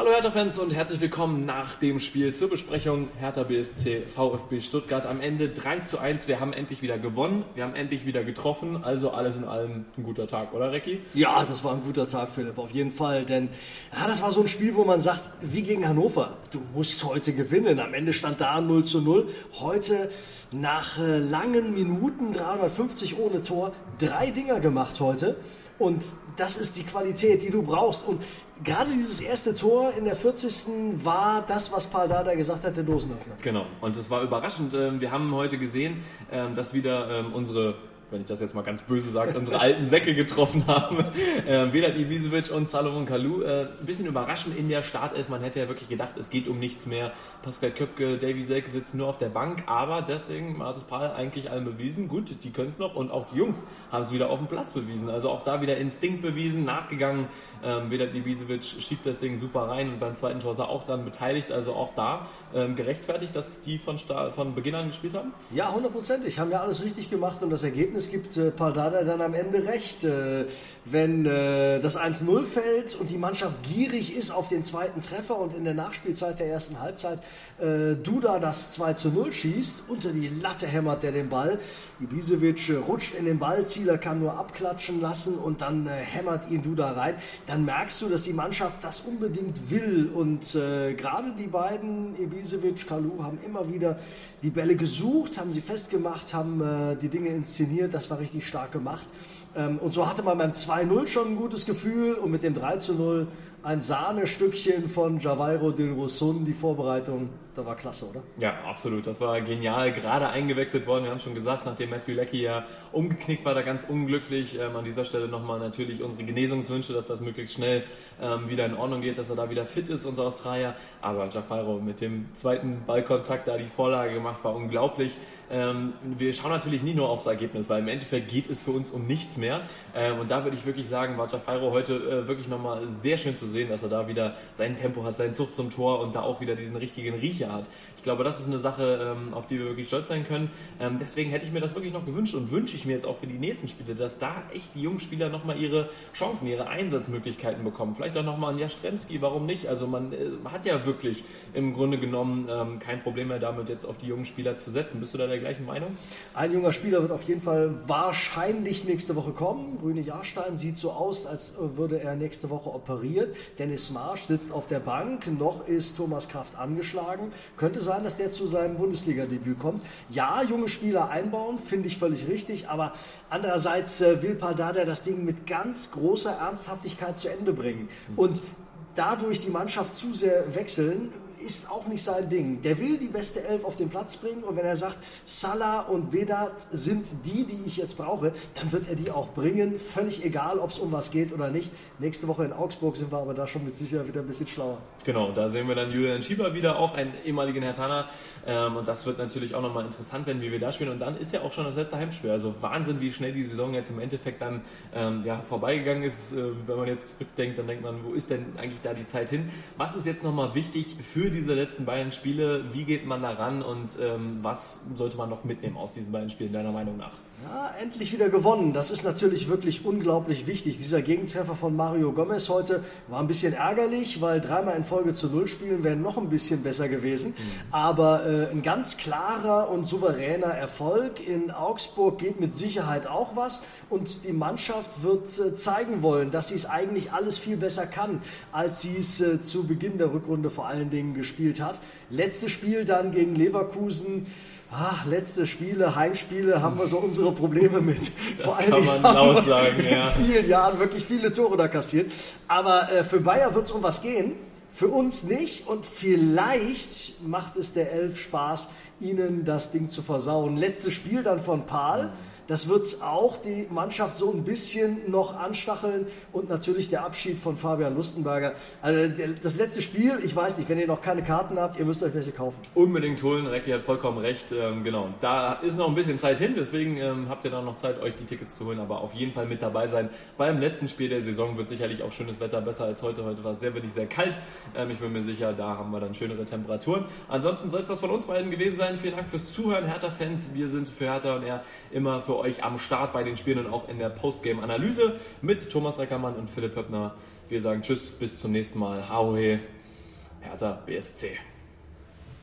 Hallo Hertha-Fans und herzlich willkommen nach dem Spiel zur Besprechung Hertha BSC VfB Stuttgart. Am Ende 3 zu 1. Wir haben endlich wieder gewonnen, wir haben endlich wieder getroffen. Also alles in allem ein guter Tag, oder Recki? Ja, das war ein guter Tag, Philipp, auf jeden Fall. Denn ja, das war so ein Spiel, wo man sagt, wie gegen Hannover, du musst heute gewinnen. Am Ende stand da 0 zu 0. Heute nach äh, langen Minuten, 350 ohne Tor, drei Dinger gemacht heute. Und das ist die Qualität, die du brauchst. Und gerade dieses erste Tor in der 40. war das, was Paul Dada gesagt hat, der Dosenöffner. Genau, und es war überraschend. Ähm, wir haben heute gesehen, ähm, dass wieder ähm, unsere wenn ich das jetzt mal ganz böse sage, unsere alten Säcke getroffen haben. Äh, Vedat Ibisevic und Salomon Kalou. Äh, ein bisschen überraschend in der Startelf. Man hätte ja wirklich gedacht, es geht um nichts mehr. Pascal Köpke, Davy Selke sitzen nur auf der Bank. Aber deswegen hat es Paul eigentlich allen bewiesen. Gut, die können es noch. Und auch die Jungs haben es wieder auf dem Platz bewiesen. Also auch da wieder Instinkt bewiesen, nachgegangen. Ähm, Vedat Ibisevic schiebt das Ding super rein. Und beim zweiten Tor sah auch dann beteiligt. Also auch da ähm, gerechtfertigt, dass die von, von Beginn an gespielt haben? Ja, hundertprozentig. Haben ja alles richtig gemacht. Und das Ergebnis es gibt äh, Paldada dann am Ende recht. Äh, wenn äh, das 1-0 fällt und die Mannschaft gierig ist auf den zweiten Treffer und in der Nachspielzeit der ersten Halbzeit äh, Duda das 2-0 schießt, unter die Latte hämmert der den Ball. Ibisevic äh, rutscht in den Ball, Zieler kann nur abklatschen lassen und dann äh, hämmert ihn Duda rein. Dann merkst du, dass die Mannschaft das unbedingt will und äh, gerade die beiden, Ibisevic, Kalu, haben immer wieder die Bälle gesucht, haben sie festgemacht, haben die Dinge inszeniert. Das war richtig stark gemacht. Ähm, und so hatte man beim 2-0 schon ein gutes Gefühl und mit dem 3-0 ein Sahnestückchen von Javairo Del Rosun, die Vorbereitung das war klasse, oder? Ja, absolut. Das war genial. Gerade eingewechselt worden. Wir haben schon gesagt, nachdem Matthew Leckie ja umgeknickt war, da ganz unglücklich. Ähm, an dieser Stelle nochmal natürlich unsere Genesungswünsche, dass das möglichst schnell ähm, wieder in Ordnung geht, dass er da wieder fit ist, unser Australier. Aber Jafaro mit dem zweiten Ballkontakt da die Vorlage gemacht, war unglaublich. Ähm, wir schauen natürlich nie nur aufs Ergebnis, weil im Endeffekt geht es für uns um nichts mehr. Ähm, und da würde ich wirklich sagen, war Jafaro heute äh, wirklich nochmal sehr schön zu sehen, dass er da wieder sein Tempo hat, seinen Zug zum Tor und da auch wieder diesen richtigen Riecher hat. Ich glaube, das ist eine Sache, ähm, auf die wir wirklich stolz sein können. Ähm, deswegen hätte ich mir das wirklich noch gewünscht und wünsche ich mir jetzt auch für die nächsten Spiele, dass da echt die jungen Spieler nochmal ihre Chancen, ihre Einsatzmöglichkeiten bekommen. Vielleicht auch nochmal ein Jastremski, warum nicht? Also man äh, hat ja wirklich im Grunde genommen ähm, kein Problem mehr damit, jetzt auf die jungen Spieler zu setzen. Bist du da der gleichen Meinung? Ein junger Spieler wird auf jeden Fall wahrscheinlich nächste Woche kommen. Brüne Jahrstein sieht so aus, als würde er nächste Woche operiert. Dennis Marsch sitzt auf der Bank. Noch ist Thomas Kraft angeschlagen. Könnte sein, dass der zu seinem Bundesliga-Debüt kommt. Ja, junge Spieler einbauen, finde ich völlig richtig, aber andererseits äh, will Paldada das Ding mit ganz großer Ernsthaftigkeit zu Ende bringen. Und dadurch die Mannschaft zu sehr wechseln, ist auch nicht sein Ding. Der will die beste Elf auf den Platz bringen und wenn er sagt, Salah und Vedat sind die, die ich jetzt brauche, dann wird er die auch bringen. Völlig egal, ob es um was geht oder nicht. Nächste Woche in Augsburg sind wir aber da schon mit Sicherheit wieder ein bisschen schlauer. Genau, da sehen wir dann Julian Schieber wieder, auch einen ehemaligen Hertaner. Ähm, und das wird natürlich auch nochmal interessant werden, wie wir da spielen. Und dann ist ja auch schon das letzte Heimspiel. Also Wahnsinn, wie schnell die Saison jetzt im Endeffekt dann ähm, ja, vorbeigegangen ist. Äh, wenn man jetzt zurückdenkt, dann denkt man, wo ist denn eigentlich da die Zeit hin? Was ist jetzt nochmal wichtig für diese letzten beiden Spiele. Wie geht man da ran und ähm, was sollte man noch mitnehmen aus diesen beiden Spielen, deiner Meinung nach? Ja, endlich wieder gewonnen. Das ist natürlich wirklich unglaublich wichtig. Dieser Gegentreffer von Mario Gomez heute war ein bisschen ärgerlich, weil dreimal in Folge zu Null spielen wäre noch ein bisschen besser gewesen. Mhm. Aber äh, ein ganz klarer und souveräner Erfolg in Augsburg geht mit Sicherheit auch was. Und die Mannschaft wird äh, zeigen wollen, dass sie es eigentlich alles viel besser kann, als sie es äh, zu Beginn der Rückrunde vor allen Dingen gespielt hat. Letztes Spiel dann gegen Leverkusen ach, letzte Spiele, Heimspiele, haben wir so unsere Probleme mit. Das Vor allem kann man laut sagen, in ja. vielen Jahren wirklich viele Tore da kassiert. Aber äh, für Bayern wird es um was gehen. Für uns nicht und vielleicht macht es der Elf Spaß, ihnen das Ding zu versauen. Letztes Spiel dann von Paul. Mhm das wird auch die Mannschaft so ein bisschen noch anstacheln und natürlich der Abschied von Fabian Lustenberger. Also das letzte Spiel, ich weiß nicht, wenn ihr noch keine Karten habt, ihr müsst euch welche kaufen. Unbedingt holen, Recki hat vollkommen recht. Ähm, genau, da ist noch ein bisschen Zeit hin, deswegen ähm, habt ihr dann noch Zeit, euch die Tickets zu holen, aber auf jeden Fall mit dabei sein. Beim letzten Spiel der Saison wird sicherlich auch schönes Wetter, besser als heute. Heute war es sehr wenig, sehr kalt. Ähm, ich bin mir sicher, da haben wir dann schönere Temperaturen. Ansonsten soll es das von uns beiden gewesen sein. Vielen Dank fürs Zuhören, Hertha-Fans. Wir sind für Hertha und er immer für euch am Start bei den Spielen und auch in der Postgame-Analyse mit Thomas Reckermann und Philipp Höppner. Wir sagen Tschüss, bis zum nächsten Mal. Hau he. Hertha BSC.